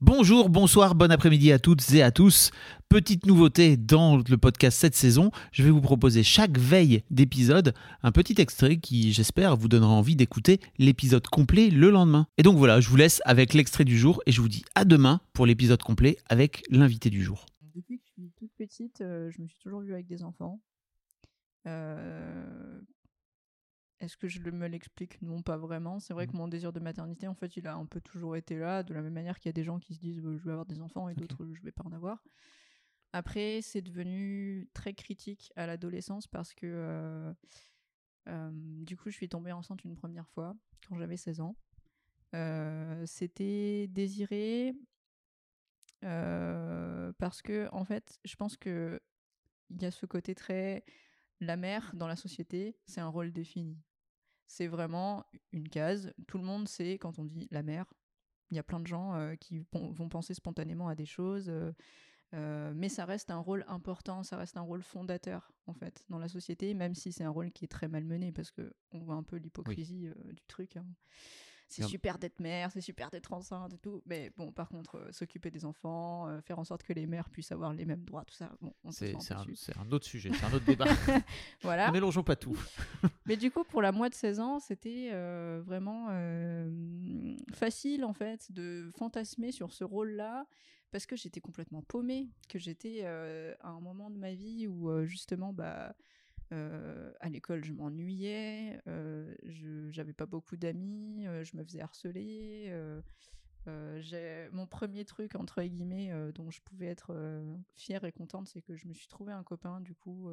Bonjour, bonsoir, bon après-midi à toutes et à tous. Petite nouveauté dans le podcast cette saison, je vais vous proposer chaque veille d'épisode un petit extrait qui, j'espère, vous donnera envie d'écouter l'épisode complet le lendemain. Et donc voilà, je vous laisse avec l'extrait du jour et je vous dis à demain pour l'épisode complet avec l'invité du jour. Depuis que je suis toute petite, euh, je me suis toujours vue avec des enfants. Euh, Est-ce que je me l'explique? Non, pas vraiment. C'est vrai que mon désir de maternité, en fait, il a un peu toujours été là, de la même manière qu'il y a des gens qui se disent euh, je vais avoir des enfants et d'autres je vais pas en avoir. Après, c'est devenu très critique à l'adolescence parce que euh, euh, du coup, je suis tombée enceinte une première fois quand j'avais 16 ans. Euh, C'était désiré parce que, en fait, je pense que il y a ce côté très la mère dans la société, c'est un rôle défini. C'est vraiment une case. Tout le monde sait quand on dit la mère. Il y a plein de gens euh, qui vont penser spontanément à des choses, euh, mais ça reste un rôle important, ça reste un rôle fondateur en fait dans la société, même si c'est un rôle qui est très malmené parce que on voit un peu l'hypocrisie euh, du truc. hein. C'est super d'être mère, c'est super d'être enceinte et tout, mais bon, par contre, euh, s'occuper des enfants, euh, faire en sorte que les mères puissent avoir les mêmes droits, tout ça, bon, on se C'est sent c'est un, c'est un autre sujet, c'est un autre débat. Voilà. Ne mélangeons pas tout. Mais du coup, pour la moi de 16 ans, c'était euh, vraiment facile en fait de fantasmer sur ce rôle-là parce que j'étais complètement paumée, que j'étais à un moment de ma vie où justement, bah, euh, à l'école, je m'ennuyais, j'avais pas beaucoup d'amis, euh, je me faisais harceler. euh, euh, j'ai mon premier truc entre guillemets dont je pouvais être fière et contente, c'est que je me suis trouvé un copain du coup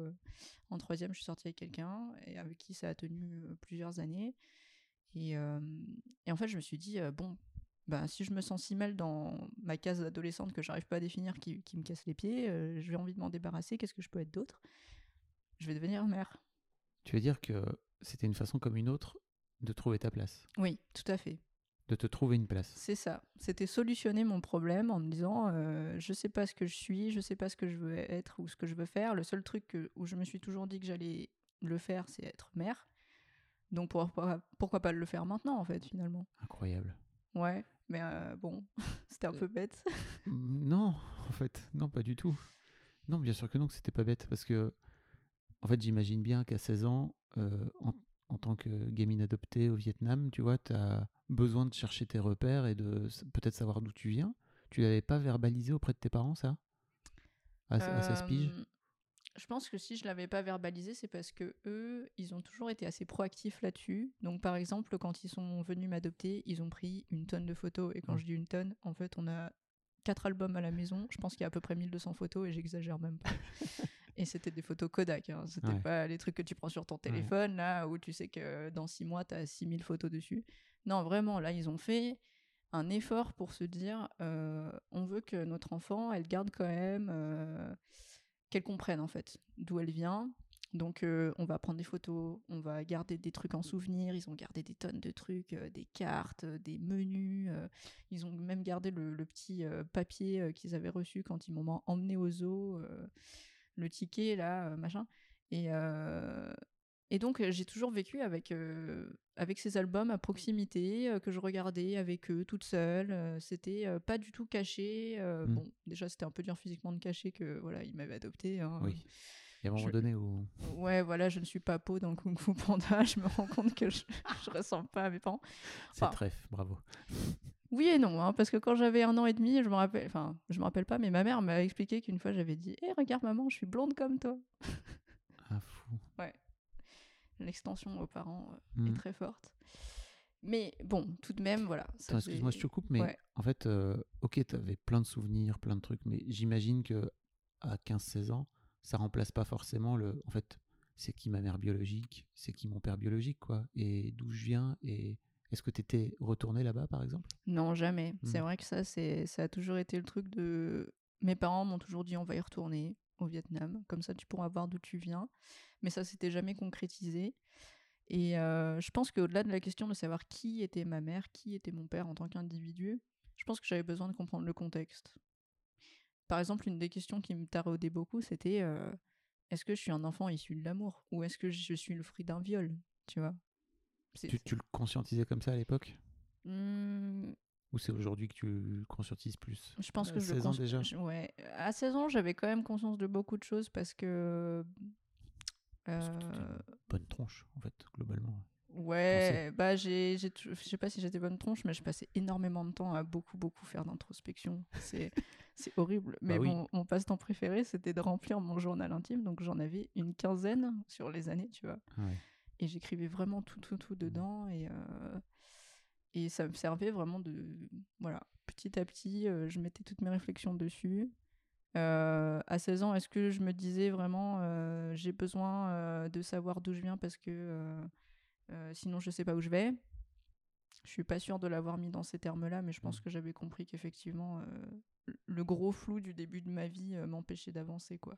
en troisième, je suis sortie avec quelqu'un et avec qui ça a tenu plusieurs années. Et, et en fait, je me suis dit, bon, bah, si je me sens si mal dans ma case d'adolescente que j'arrive pas à définir, qui, qui me casse les pieds, euh, j'ai envie de m'en débarrasser, qu'est-ce que je peux être d'autre? Je vais devenir mère. Tu veux dire que c'était une façon comme une autre de trouver ta place, Oui, tout à fait. de te trouver une place. C'est ça. C'était solutionner mon problème en me disant euh, je sais pas ce que je suis, je sais pas ce que je veux être ou ce que je veux faire. Le seul truc que- où je me suis toujours dit que j'allais le faire, c'est être mère. Donc pourquoi, pourquoi pas le faire maintenant en fait finalement Incroyable. Ouais, mais euh, bon, c'était un peu bête. Non, en fait, non, pas du tout. Non, bien sûr que non, que c'était pas bête, parce que, en fait, j'imagine bien qu'à 16 ans, euh, en, en tant que gamine adoptée au Vietnam, tu vois, tu as besoin de chercher tes repères et de peut-être savoir d'où tu viens. Tu l'avais pas verbalisé auprès de tes parents, ça? À, à 16 piges Euh, Je pense que si je l'avais pas verbalisé, c'est parce que eux, ils ont toujours été assez proactifs là-dessus. Donc, par exemple, quand ils sont venus m'adopter, ils ont pris une tonne de photos. Et quand Mm. je dis une tonne, en fait, on a quatre albums à la maison. Je pense qu'il y a à peu près 1200 photos et j'exagère même pas. et c'était des photos Kodak. Hein. C'était Ouais. pas les trucs que tu prends sur ton téléphone, là, où tu sais que dans six mois, tu as 6000 photos dessus. Non, vraiment, là, ils ont fait un effort pour se dire euh, on veut que notre enfant, elle garde quand même, euh, qu'elle comprenne en fait d'où elle vient. Donc euh, on va prendre des photos, on va garder des trucs en souvenir. Ils ont gardé des tonnes de trucs, euh, des cartes, euh, des menus. ils ont même gardé le, le petit papier qu'ils avaient reçu quand ils m'ont emmené au zoo, le ticket là, euh, machin. Et, euh, et donc, j'ai toujours vécu avec, euh, avec ces albums à proximité, que je regardais avec eux, toute seule. C'était pas du tout caché. euh, Mm. Bon, déjà, c'était un peu dur physiquement de cacher que voilà, ils m'avaient adopté. hein. Oui. Y a un moment je- donné où. Ouais, voilà, je ne suis pas peau dans le Kung Fu Panda. Je me rends compte que je, je ressemble pas à mes parents. C'est trèfle, bravo. Oui et non, hein, parce que quand j'avais un an et demi, je me rappelle, enfin, je me rappelle pas, mais ma mère m'a expliqué qu'une fois j'avais dit, hé, regarde maman, je suis blonde comme toi. Ah, fou. L'extension aux parents euh, est Mm. très forte. Mais bon, tout de même, voilà. excuse-moi, je te coupe, mais Ouais. en fait, euh, ok, tu avais plein de souvenirs, plein de trucs, mais j'imagine que à 15-16 ans, ça remplace pas forcément le. En fait, c'est qui ma mère biologique, c'est qui mon père biologique, quoi, et d'où je viens, et Est-ce que tu étais retourné là-bas, par exemple? Non, jamais. C'est Hmm. vrai que ça, c'est, ça a toujours été le truc de. Mes parents m'ont toujours dit on va y retourner au Vietnam, comme ça tu pourras voir d'où tu viens. Mais ça s'était jamais concrétisé. Et euh, je pense qu'au-delà de la question de savoir qui était ma mère, qui était mon père en tant qu'individu, je pense que j'avais besoin de comprendre le contexte. Par exemple, une des questions qui me taraudait beaucoup, c'était euh, est-ce que je suis un enfant issu de l'amour ou est-ce que je suis le fruit d'un viol? Tu vois? C'est- tu, tu le conscientisais comme ça à l'époque? Hmm, Ou c'est aujourd'hui que tu le conscientises plus? Je pense À que je le 16 ans déjà? ouais. À 16 ans, j'avais quand même conscience de beaucoup de choses parce que. Euh, Bonne tronche, en fait, globalement. ouais, bah j'ai, je sais pas si j'étais bonne tronche, mais je passais énormément de temps à beaucoup, beaucoup faire d'introspection. C'est, c'est horrible. Mais Bah oui. mon, mon passe-temps préféré, c'était de remplir mon journal intime. Donc j'en avais une quinzaine sur les années, tu vois. Ouais. Et j'écrivais vraiment tout, tout, Mmh. tout dedans. Et, euh, et ça me servait vraiment de. Voilà, petit à petit, euh, je mettais toutes mes réflexions dessus. Euh, à 16 ans, est-ce que je me disais vraiment j'ai besoin de savoir d'où je viens parce que sinon je sais pas où je vais? Je suis pas sûre de l'avoir mis dans ces termes-là, mais je pense Mm. que j'avais compris qu'effectivement le gros flou du début de ma vie m'empêchait d'avancer quoi.